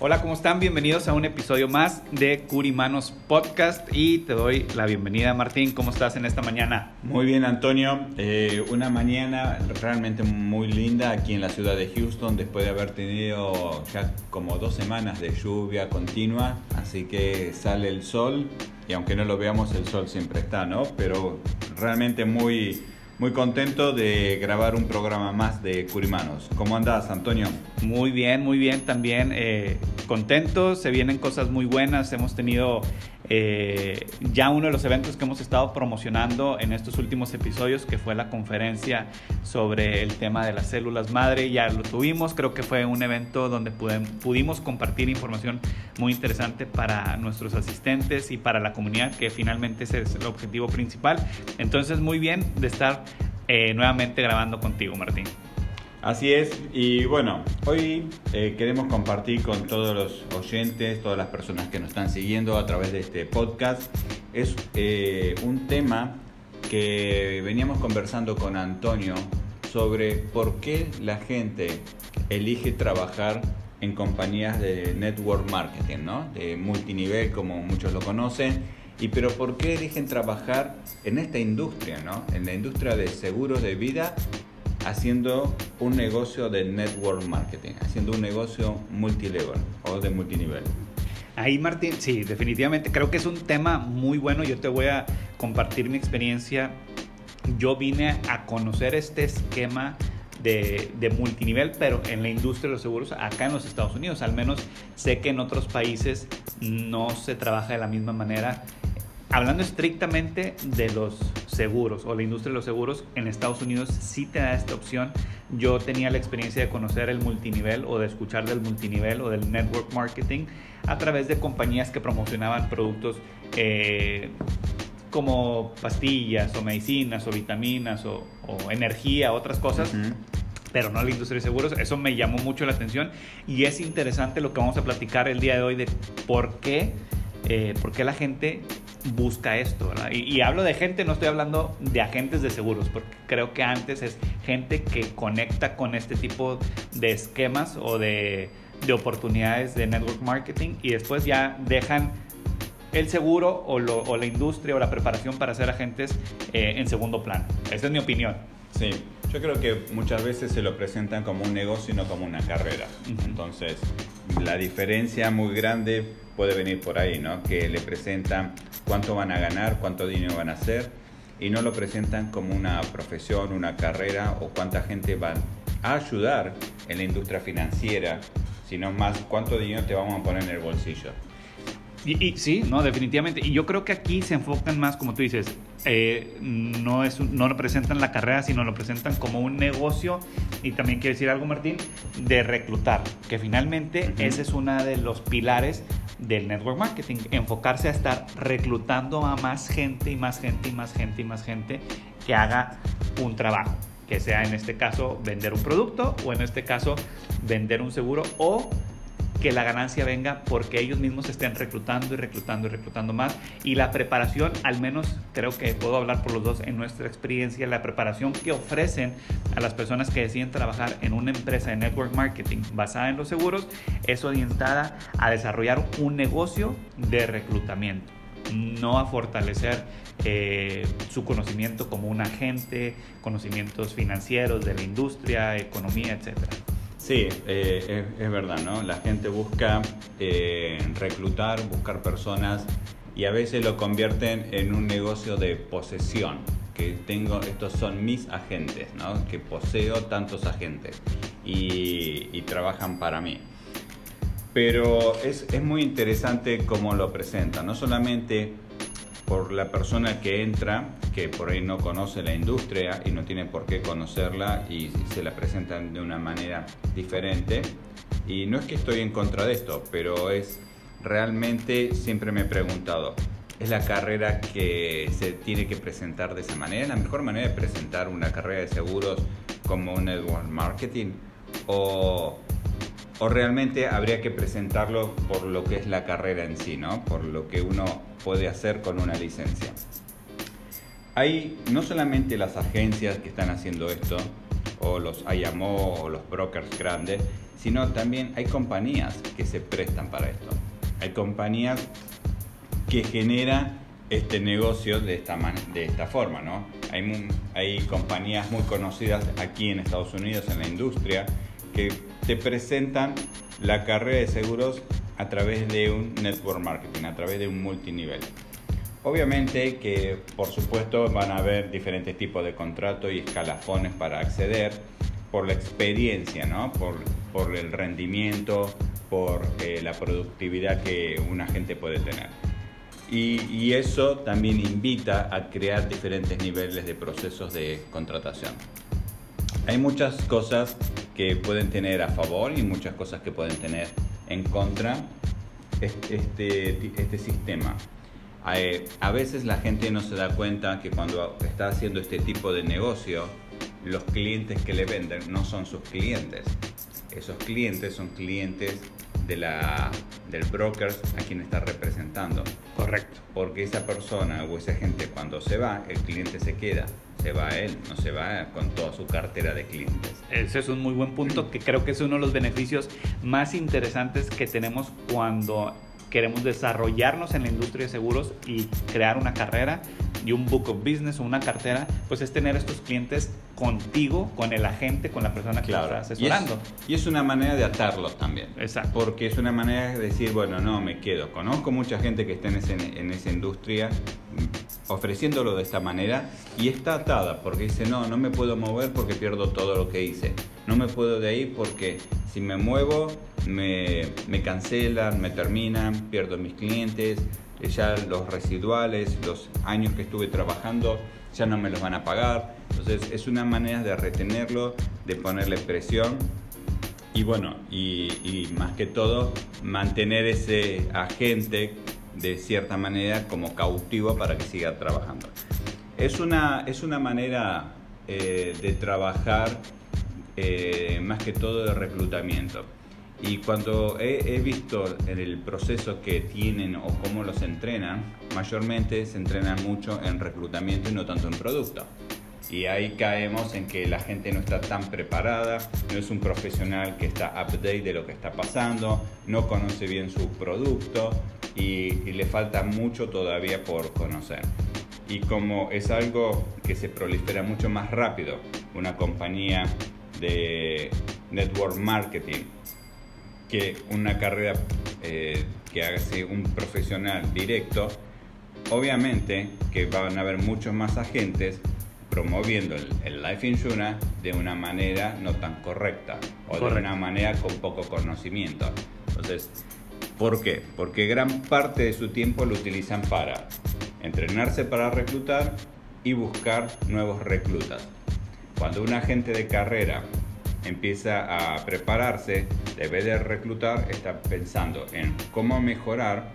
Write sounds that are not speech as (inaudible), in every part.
Hola, ¿cómo están? Bienvenidos a un episodio más de Curimanos Podcast y te doy la bienvenida, Martín. ¿Cómo estás en esta mañana? Muy bien, Antonio. Eh, una mañana realmente muy linda aquí en la ciudad de Houston después de haber tenido ya como dos semanas de lluvia continua. Así que sale el sol y aunque no lo veamos, el sol siempre está, ¿no? Pero realmente muy muy contento de grabar un programa más de Curimanos. ¿Cómo andas, Antonio? Muy bien, muy bien también. Eh, contentos, se vienen cosas muy buenas. Hemos tenido eh, ya uno de los eventos que hemos estado promocionando en estos últimos episodios, que fue la conferencia sobre el tema de las células madre. Ya lo tuvimos, creo que fue un evento donde pudimos compartir información muy interesante para nuestros asistentes y para la comunidad, que finalmente ese es el objetivo principal. Entonces, muy bien de estar eh, nuevamente grabando contigo, Martín. Así es, y bueno, hoy eh, queremos compartir con todos los oyentes, todas las personas que nos están siguiendo a través de este podcast, es eh, un tema que veníamos conversando con Antonio sobre por qué la gente elige trabajar en compañías de network marketing, ¿no? de multinivel como muchos lo conocen, y pero por qué eligen trabajar en esta industria, ¿no? en la industria de seguros de vida haciendo un negocio de network marketing, haciendo un negocio multilevel o de multinivel. Ahí Martín, sí, definitivamente creo que es un tema muy bueno. Yo te voy a compartir mi experiencia. Yo vine a conocer este esquema de, de, multinivel, pero en la industria de los seguros acá en los Estados Unidos. Al menos sé que en otros países no se trabaja de la misma manera hablando estrictamente de los seguros o la industria de los seguros, en Estados Unidos sí te da esta opción. Yo tenía la experiencia de conocer el multinivel o de escuchar del multinivel o del network marketing a través de compañías que promocionaban productos eh, como pastillas o medicinas o vitaminas o, energía, otras cosas. pero no la industria de seguros. Eso me llamó mucho la atención y es interesante lo que vamos a platicar el día de hoy de por qué, eh, por qué la gente busca esto, Y, hablo de gente, no estoy hablando de agentes de seguros, porque creo que antes es gente que conecta con este tipo de esquemas o de, oportunidades de network marketing y después ya dejan el seguro o, la industria o la preparación para ser agentes eh, en segundo plano. Esa es mi opinión. Sí, yo creo que muchas veces se lo presentan como un negocio y no como una carrera. Entonces, la diferencia muy grande puede venir por ahí, ¿no? Que le presentan cuánto van a ganar, cuánto dinero van a hacer y no lo presentan como una profesión, una carrera o cuánta gente va a ayudar en la industria financiera, sino más cuánto dinero te vamos a poner en el bolsillo. Y, sí, no, definitivamente. Y yo creo que aquí se enfocan más, como tú dices, eh, no, es, no representan la carrera, sino lo presentan como un negocio. Y también quiero decir algo, Martín, de reclutar, que finalmente ese es uno de los pilares del network marketing, enfocarse a estar reclutando a más gente y más gente y más gente y más gente que haga un trabajo, que sea en este caso vender un producto o en este caso vender un seguro o que la ganancia venga porque ellos mismos estén reclutando y reclutando y reclutando más. Y la preparación, al menos creo que puedo hablar por los dos en nuestra experiencia, la preparación que ofrecen a las personas que deciden trabajar en una empresa de network marketing basada en los seguros es orientada a desarrollar un negocio de reclutamiento no a fortalecer eh, su conocimiento como un agente, conocimientos financieros de la industria, economía, etcétera. Sí, eh, es, verdad, ¿no? La gente busca eh, reclutar, buscar personas y a veces lo convierten en un negocio de posesión, que tengo, estos son mis agentes, ¿no? que poseo tantos agentes y, y trabajan para mí. Pero es, es, muy interesante cómo lo presentan, no solamente por la persona que entra, que por ahí no conoce la industria y no tiene por qué conocerla y se la presentan de una manera diferente. Y no es que estoy en contra de esto, pero es realmente siempre me he preguntado, ¿es la carrera que se tiene que presentar de esa manera? ¿La mejor manera de presentar una carrera de seguros como un network marketing? ¿O, o realmente habría que presentarlo por lo que es la carrera en sí, ¿no? Por lo que uno puede hacer con una licencia. Hay no solamente las agencias que están haciendo esto, o los IMO o los brokers grandes, sino también hay compañías que se prestan para esto. Hay compañías que generan este negocio de esta, de esta forma, ¿no? Hay, hay compañías muy conocidas aquí en Estados Unidos en la industria que te presentan la carrera de seguros a través de un network marketing, a través de un multinivel. Obviamente que por supuesto van a haber diferentes tipos de contratos y escalafones para acceder por la experiencia, ¿no? por, por el rendimiento, por eh, la productividad que una gente puede tener. Y, y, eso también invita a crear diferentes niveles de procesos de contratación. Hay muchas cosas que pueden tener a favor y muchas cosas que pueden tener en contra este, este sistema. Eh, a veces la gente no se da cuenta que cuando está haciendo este tipo de negocio, los clientes que le venden no son sus clientes. Esos clientes son clientes de la, del broker a quien está representando. Correcto. Porque esa persona o esa gente cuando se va, el cliente se queda. Se va a él, no se va con toda su cartera de clientes. Ese es un muy buen punto que creo que es uno de los beneficios más interesantes que tenemos cuando queremos desarrollarnos en la industria de seguros y crear una carrera y un book of business o una cartera, pues es tener estos clientes contigo, con el agente, con la persona que claro. está asesorando. Y es, una manera de atarlos también. Exacto. Porque es una manera de decir, bueno, no, me quedo. Conozco mucha gente que está en, en esa industria mm, ofreciéndolo de esta manera y está atada porque dice, no, no me puedo mover porque pierdo todo lo que hice. No me puedo de ahí porque si me muevo me, me cancelan, me terminan, pierdo mis clientes, ya los residuales, los años que estuve trabajando, ya no me los van a pagar. Entonces es una manera de retenerlo, de ponerle presión y bueno, y, más que todo mantener ese agente de cierta manera como cautivo para que siga trabajando. Es una, es una manera eh, de trabajar eh, más que todo de reclutamiento. Y cuando he, visto en el proceso que tienen o cómo los entrenan, mayormente se entrenan mucho en reclutamiento y no tanto en producto. Y ahí caemos en que la gente no está tan preparada, no es un profesional que está update de lo que está pasando, no conoce bien su producto y, le falta mucho todavía por conocer. Y como es algo que se prolifera mucho más rápido, una compañía de network marketing que una carrera eh, que haga un profesional directo, obviamente que van a haber muchos más agentes promoviendo el, life insurance de una manera no tan correcta o de una manera con poco conocimiento. Entonces, ¿por qué? Porque gran parte de su tiempo lo utilizan para entrenarse para reclutar y buscar nuevos reclutas. Cuando un agente de carrera empieza a prepararse, debe de reclutar, está pensando en cómo mejorar,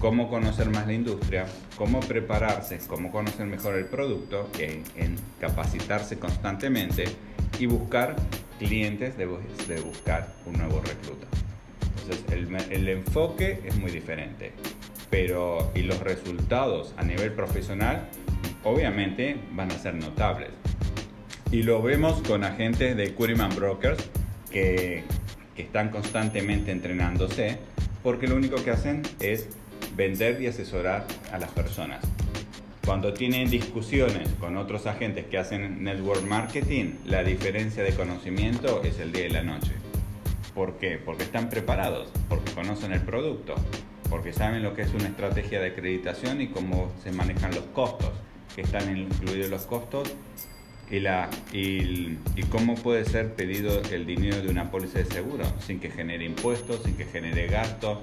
cómo conocer más la industria, cómo prepararse, cómo conocer mejor el producto, en, capacitarse constantemente y buscar clientes de, de buscar un nuevo recluta. Entonces el, el enfoque es muy diferente, pero y los resultados a nivel profesional obviamente van a ser notables. Y lo vemos con agentes de Curiman Brokers que, que están constantemente entrenándose porque lo único que hacen es vender y asesorar a las personas. Cuando tienen discusiones con otros agentes que hacen network marketing, la diferencia de conocimiento es el día y la noche. ¿Por qué? Porque están preparados, porque conocen el producto. porque saben lo que es una estrategia de acreditación y cómo se manejan los costos, que están incluidos los costos y, la, y, cómo puede ser pedido el dinero de una póliza de seguro sin que genere impuestos, sin que genere gastos.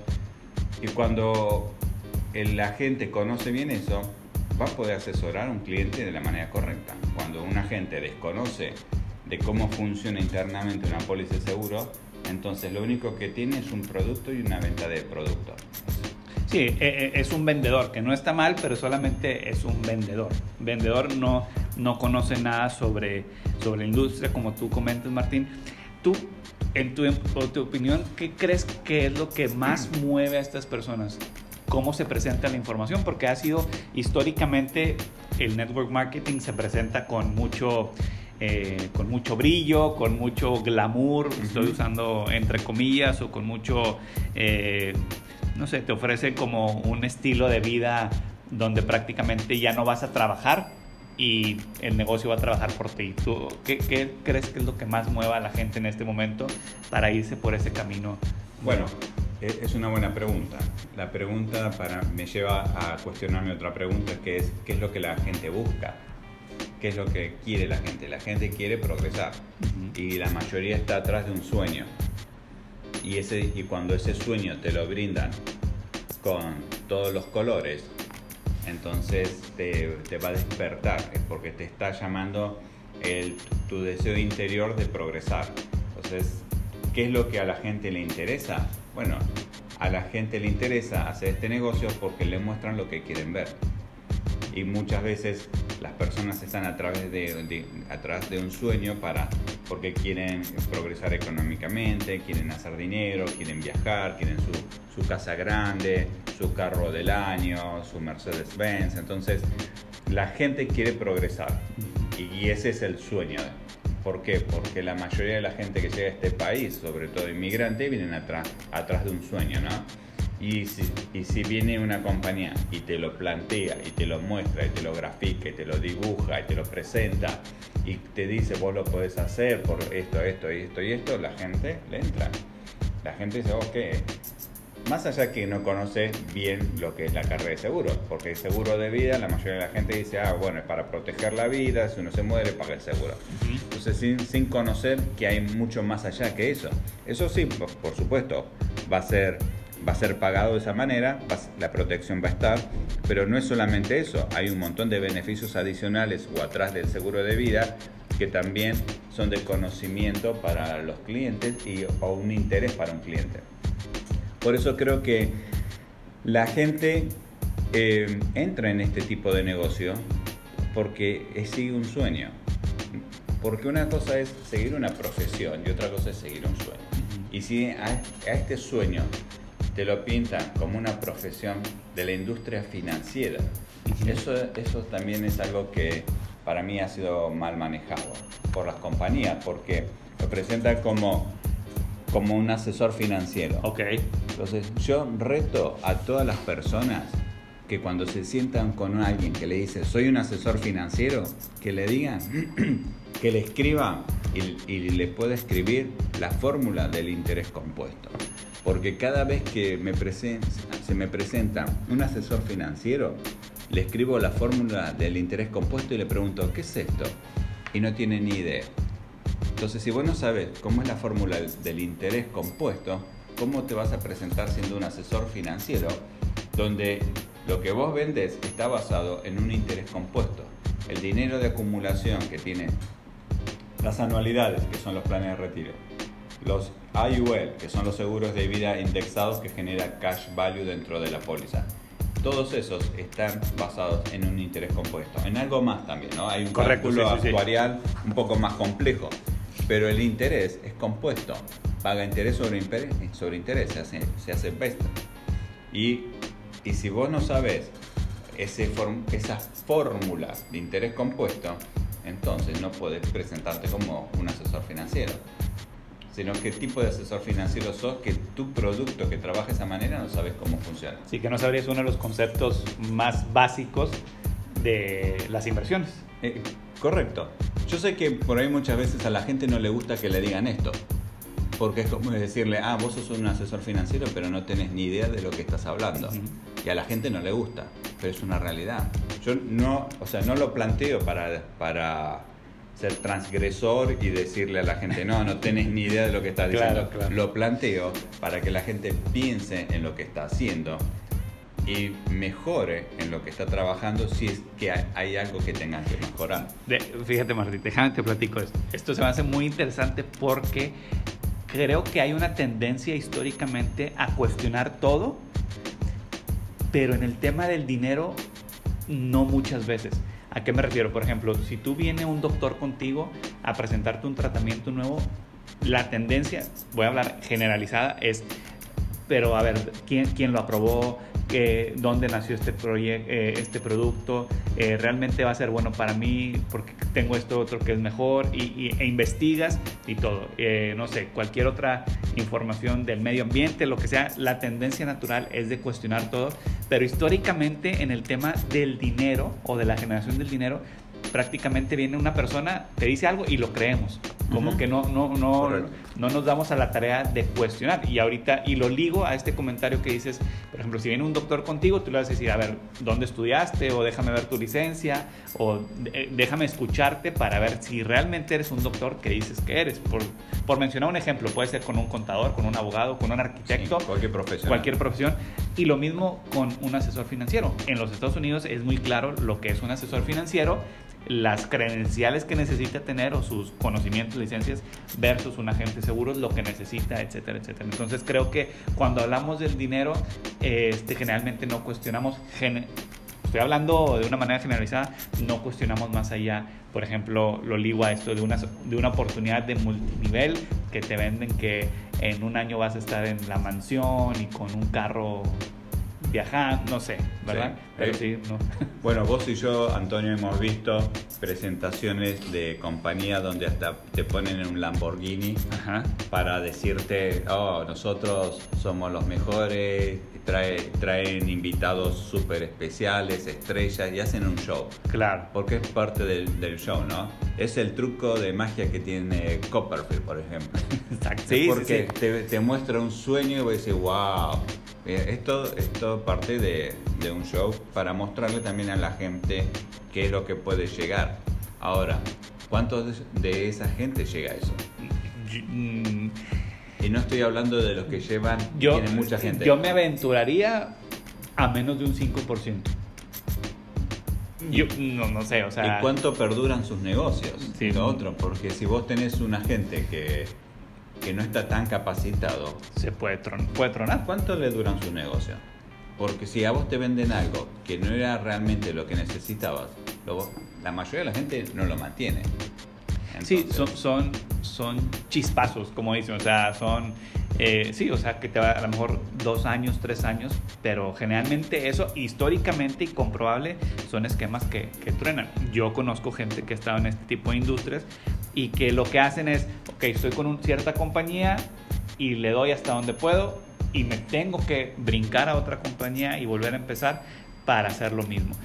Y cuando el agente conoce bien eso, va a poder asesorar a un cliente de la manera correcta. Cuando un agente desconoce de cómo funciona internamente una póliza de seguro, entonces lo único que tiene es un producto y una venta de producto. Sí, e, e, es un vendedor, que no está mal, pero solamente es un vendedor. Vendedor no, no conoce nada sobre, sobre la industria, como tú comentas, Martín. Tú, en tu, en tu opinión, ¿qué crees que es lo que más mueve a estas personas? ¿Cómo se presenta la información? Porque ha sido históricamente el network marketing se presenta con mucho eh, con mucho brillo, con mucho glamour, estoy usando entre comillas, o con mucho, eh, no sé, te ofrece como un estilo de vida donde prácticamente ya no vas a trabajar y el negocio va a trabajar por ti. ¿Tú qué, qué crees que es lo que más mueva a la gente en este momento para irse por ese camino? Bueno, es una buena pregunta. La pregunta para, me lleva a cuestionarme otra pregunta, que es ¿qué es lo que la gente busca? ¿Qué es lo que quiere la gente? La gente quiere progresar y la mayoría está atrás de un sueño. Y, ese, y cuando ese sueño te lo brindan con todos los colores, entonces te, va a despertar, es porque te está llamando el, tu deseo interior de progresar. Entonces, ¿qué es lo que a la gente le interesa? Bueno, a la gente le interesa hacer este negocio porque le muestran lo que quieren ver y muchas veces las personas están a través de, atrás de un sueño para porque quieren progresar económicamente, quieren hacer dinero, quieren viajar, quieren su, su casa grande, su carro del año, su Mercedes Benz. Entonces, la gente quiere progresar y ese es el sueño. ¿Por qué? Porque la mayoría de la gente que llega a este país, sobre todo inmigrante, vienen atrás, atrás de un sueño, ¿no? Y si, y viene una compañía y te lo plantea y te lo muestra y te lo grafica y te lo dibuja y te lo presenta y te dice vos lo podés hacer por esto, esto y esto y esto, la gente le entra. La gente dice, ok, más allá que no conoce bien lo que es la carrera de seguro, porque el seguro de vida, la mayoría de la gente dice, ah, bueno, es para proteger la vida, si uno se muere, paga el seguro. Entonces, sin, sin conocer que hay mucho más allá que eso. Eso sí, por supuesto, va a ser va a ser pagado de esa manera, la protección va a estar, pero no es solamente eso, hay un montón de beneficios adicionales o atrás del seguro de vida que también son de conocimiento para los clientes y, o un interés para un cliente. Por eso creo que la gente eh, entra en este tipo de negocio porque sigue un sueño. Porque una cosa es seguir una profesión y otra cosa es seguir un sueño. Y si a este sueño te lo pintan como una profesión de la industria financiera. Eso, eso también es algo que para mí ha sido mal manejado por las compañías, porque lo presentan como, como un asesor financiero. Ok. Entonces, yo reto a todas las personas que cuando se sientan con alguien que le dice, soy un asesor financiero, que le digan, (clears throat) que le escriba y, le pueda escribir la fórmula del interés compuesto porque cada vez que me se me presenta un asesor financiero, le escribo la fórmula del interés compuesto y le pregunto, ¿qué es esto? Y no tiene ni idea. Entonces, si vos no sabes cómo es la fórmula del interés compuesto, ¿cómo te vas a presentar siendo un asesor financiero donde lo que vos vendes está basado en un interés compuesto? El dinero de acumulación que tiene las anualidades, que son los planes de retiro, los IUL, que son los seguros de vida indexados que genera cash value dentro de la póliza. Todos esos están basados en un interés compuesto. En algo más también, ¿no? Hay un cálculo actuarial un poco más complejo, pero el interés es compuesto. Paga interés sobre interés, sobre interés se hace, se hace Y, y si vos no sabes ese esas fórmulas de interés compuesto, entonces no puedes presentarte como un asesor financiero sino qué tipo de asesor financiero sos, que tu producto que trabaja de esa manera no sabes cómo funciona. Sí, que no sabrías uno de los conceptos más básicos de las inversiones. Eh, correcto. Yo sé que por ahí muchas veces a la gente no le gusta que le digan esto, Porque es como decirle, ah, vos sos un asesor financiero, pero no tenés ni idea de lo que estás hablando. Y a la gente no le gusta, pero es una realidad. Yo no, o sea, no lo planteo para, para ser transgresor y decirle a la gente, no, no tenés ni idea de lo que estás diciendo. Lo planteo para que la gente piense en lo que está haciendo y mejore en lo que está trabajando si es que hay, algo que tengan que mejorar. fíjate Martín, déjame te platico esto. Esto se me hace muy interesante porque creo que hay una tendencia históricamente a cuestionar todo, pero en el tema del dinero no muchas veces. ¿A qué me refiero? Por ejemplo, si tú viene un doctor contigo a presentarte un tratamiento nuevo, la tendencia, voy a hablar generalizada, es, pero a ver, ¿quién, quién lo aprobó? Que dónde nació este, eh, este producto, eh, realmente va a ser bueno para mí porque tengo esto otro que es mejor y, e investigas y todo. Eh, no sé, cualquier otra información del medio ambiente, lo que sea, la tendencia natural es de cuestionar todo, pero históricamente en el tema del dinero o de la generación del dinero, prácticamente viene una persona, te dice algo y lo creemos. Como que no, no, no, no nos damos a la tarea de cuestionar. Y ahorita, y lo ligo a este comentario que dices, por ejemplo, si viene un doctor contigo, tú le vas a decir, a ver, ¿dónde estudiaste? O déjame ver tu licencia, o eh, déjame escucharte para ver si realmente eres un doctor que dices que eres. Por, por mencionar un ejemplo, puede ser con un contador, con un abogado, con un arquitecto. cualquier profesión. Cualquier profesión. Y lo mismo con un asesor financiero. En los Estados Unidos es muy claro lo que es un asesor financiero las credenciales que necesita tener o sus conocimientos, licencias versus un agente seguro, lo que necesita, etcétera, etcétera. Entonces creo que cuando hablamos del dinero, este, generalmente no cuestionamos, estoy hablando de una manera generalizada, no cuestionamos más allá. Por ejemplo, lo ligo a esto de una, de una oportunidad de multinivel que te venden que en un año vas a estar en la mansión y con un carro viajar, no sé, ¿verdad? Pero sí, no. (laughs) Bueno, vos y yo, Antonio, hemos visto presentaciones de compañía donde hasta te ponen en un Lamborghini para decirte, oh, nosotros somos los mejores, trae, traen invitados súper especiales, estrellas y hacen un show. Claro. Porque es parte del, del, show, ¿no? Es el truco de magia que tiene Copperfield, por ejemplo. (laughs) Exacto. Sí, porque Te, te, muestra un sueño y vos decís, wow. Esto, esto parte de, de un show para mostrarle también a la gente qué es lo que puede llegar. Ahora, ¿cuántos de esa gente llega a eso? Y no estoy hablando de los que llevan, yo, tienen mucha gente. Yo me aventuraría a menos de un 5%. Yo no, no sé, o sea... ¿Y cuánto perduran sus negocios? Sí. otro, porque si vos tenés una gente que, que no está tan capacitado... Se puede, puede tronar. ¿Cuánto le duran sus negocios? Porque si a vos te venden algo que no era realmente lo que necesitabas, la mayoría de la gente no lo mantiene. Sí, son, son, son chispazos, como dicen, o sea, son, eh, sí, o sea, que te va a lo mejor dos años, tres años, pero generalmente eso, históricamente y comprobable, son esquemas que, que truenan. Yo conozco gente que ha estado en este tipo de industrias y que lo que hacen es, ok, estoy con una cierta compañía y le doy hasta donde puedo, y me tengo que brincar a otra compañía y volver a empezar para hacer lo mismo.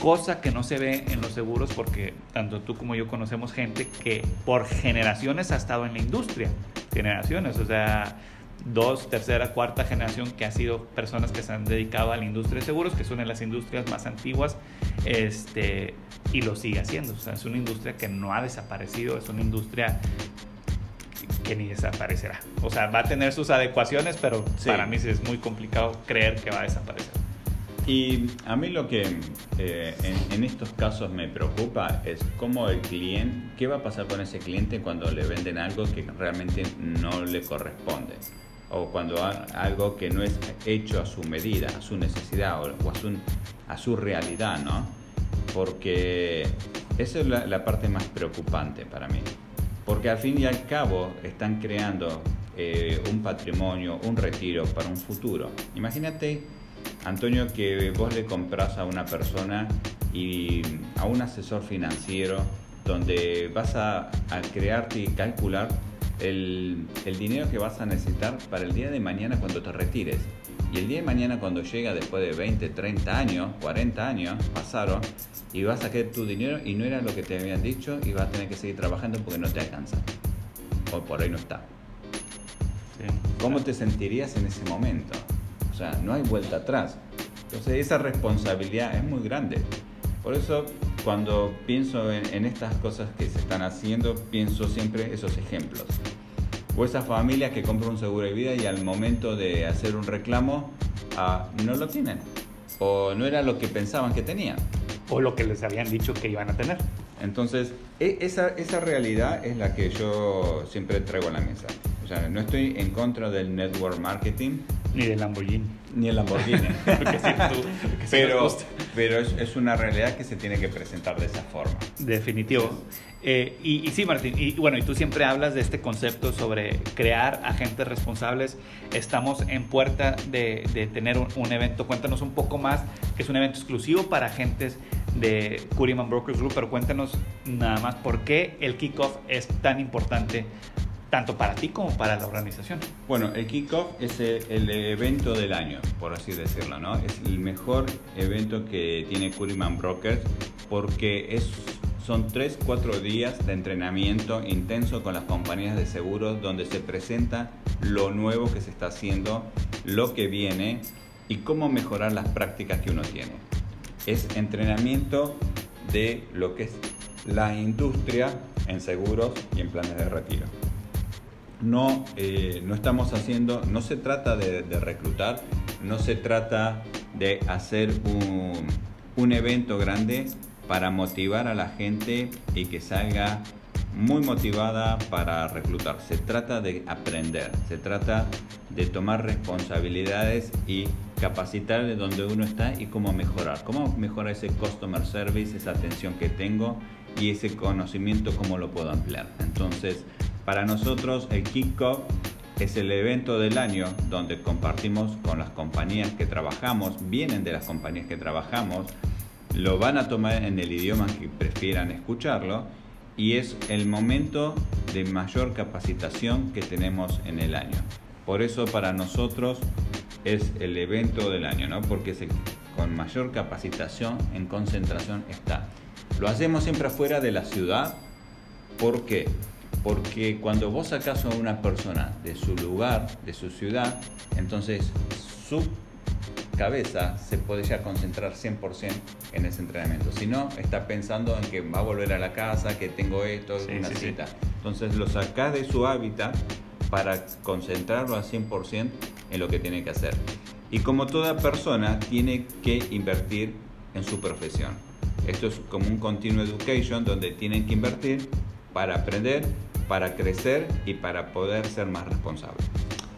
Cosa que no se ve en los seguros porque tanto tú como yo conocemos gente que por generaciones ha estado en la industria. Generaciones, o sea, dos, tercera, cuarta generación que ha sido personas que se han dedicado a la industria de seguros, que son en las industrias más antiguas, este, y lo sigue haciendo. O sea, es una industria que no ha desaparecido, es una industria que ni desaparecerá. O sea, va a tener sus adecuaciones, pero para mí es muy complicado creer que va a desaparecer. Y a mí lo que eh, en, estos casos me preocupa es cómo el cliente, qué va a pasar con ese cliente cuando le venden algo que realmente no le corresponde o cuando algo que no es hecho a su medida, a su necesidad o, a, su, a su realidad, ¿no? Porque esa es la parte más preocupante para mí porque al fin y al cabo están creando eh, un patrimonio, un retiro para un futuro. Imagínate, Antonio, que vos le compras a una persona y a un asesor financiero donde vas a, crearte y calcular el, el, dinero que vas a necesitar para el día de mañana cuando te retires. Y el día de mañana cuando llega después de 20, 30 años, 40 años pasaron, y vas a querer tu dinero y no era lo que te habían dicho y vas a tener que seguir trabajando porque no te alcanza. O por ahí no está. ¿Cómo te sentirías en ese momento? O sea, no hay vuelta atrás. Entonces esa responsabilidad es muy grande. Por eso cuando pienso en, estas cosas que se están haciendo, pienso siempre esos ejemplos. O esa familia que compra un seguro de vida y al momento de hacer un reclamo ah, no lo tienen. O no era lo que pensaban que tenían. O lo que les habían dicho que iban a tener. Entonces, e, esa, esa realidad es la que yo siempre traigo a la mesa. O sea, no estoy en contra del network marketing. Ni del Lamborghini. Ni el Lamborghini. (laughs) pero pero es, es, una realidad que se tiene que presentar de esa forma. Definitivo. Eh, y, sí, Martín, y bueno, y tú siempre hablas de este concepto sobre crear agentes responsables. Estamos en puerta de, de tener un, un, evento. Cuéntanos un poco más, que es un evento exclusivo para agentes de Curiman Brokers Group, pero cuéntanos nada más por qué el kickoff es tan importante tanto para ti como para la organización. Bueno, el kickoff es el, evento del año, por así decirlo, ¿no? Es el mejor evento que tiene Curiman Brokers porque es, son 3, 4 días de entrenamiento intenso con las compañías de seguros donde se presenta lo nuevo que se está haciendo, lo que viene y cómo mejorar las prácticas que uno tiene. Es entrenamiento de lo que es la industria en seguros y en planes de retiro no, eh, no estamos haciendo, no se trata de, reclutar, no se trata de hacer un, un, evento grande para motivar a la gente y que salga muy motivada para reclutar. Se trata de aprender, se trata de tomar responsabilidades y capacitar de donde uno está y cómo mejorar. Cómo mejorar ese customer service, esa atención que tengo y ese conocimiento, cómo lo puedo ampliar. Entonces, para nosotros el Kickoff es el evento del año donde compartimos con las compañías que trabajamos, vienen de las compañías que trabajamos, lo van a tomar en el idioma que prefieran escucharlo y es el momento de mayor capacitación que tenemos en el año. Por eso para nosotros es el evento del año, ¿no? porque con mayor capacitación en concentración está. Lo hacemos siempre afuera de la ciudad. ¿Por qué? Porque cuando vos sacás a una persona de su lugar, de su ciudad, entonces su cabeza se puede ya concentrar 100% en ese entrenamiento. Si no, está pensando en que va a volver a la casa, que tengo esto, una cita. Entonces lo sacás de su hábitat para concentrarlo al 100% en lo que tiene que hacer. Y como toda persona, tiene que invertir en su profesión. Esto es como un continuo education donde tienen que invertir para aprender para crecer y para poder ser más responsable.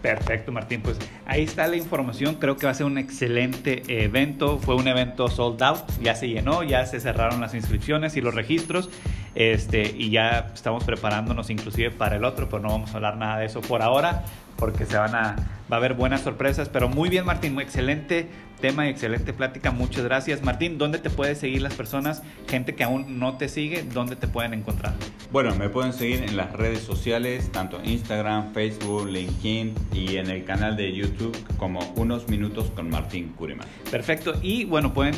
Perfecto, Martín. Pues ahí está la información. Creo que va a ser un excelente evento. Fue un evento sold out. Ya se llenó, ya se cerraron las inscripciones y los registros. Este, y ya estamos preparándonos inclusive para el otro, pero no vamos a hablar nada de eso por ahora porque se van a, va a haber buenas sorpresas. Pero muy bien, Martín, muy excelente tema y excelente plática. Muchas gracias. Martín, ¿dónde te pueden seguir las personas? Gente que aún no te sigue, ¿dónde te pueden encontrar? Bueno, me pueden seguir en las redes sociales, tanto Instagram, Facebook, LinkedIn y en el canal de YouTube como Unos Minutos con Martín Curiman. Perfecto. Y bueno, pueden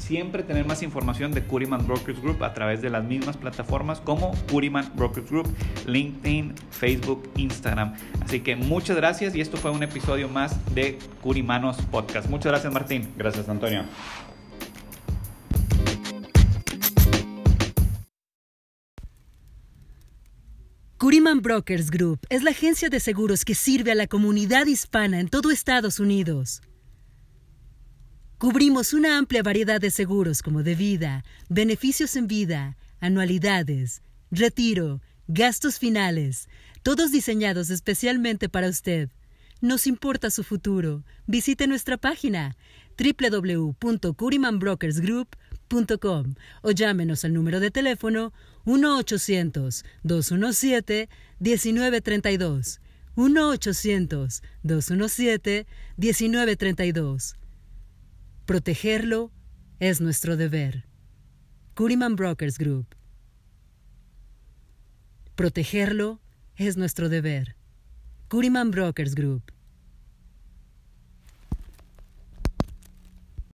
siempre tener más información de Curiman Brokers Group a través de las mismas plataformas como Curiman Brokers Group, LinkedIn, Facebook, Instagram. Así que muchas gracias y esto fue un episodio más de Curimanos Podcast. Muchas gracias Martín. Gracias Antonio. Curiman Brokers Group es la agencia de seguros que sirve a la comunidad hispana en todo Estados Unidos. Cubrimos una amplia variedad de seguros como de vida, beneficios en vida, anualidades, retiro, gastos finales, todos diseñados especialmente para usted. Nos importa su futuro. Visite nuestra página www.curimanbrokersgroup.com o llámenos al número de teléfono 1-800-217-1932. 1-800-217-1932. Protegerlo es nuestro deber. Curiman Brokers Group. Protegerlo es nuestro deber. Curiman Brokers Group.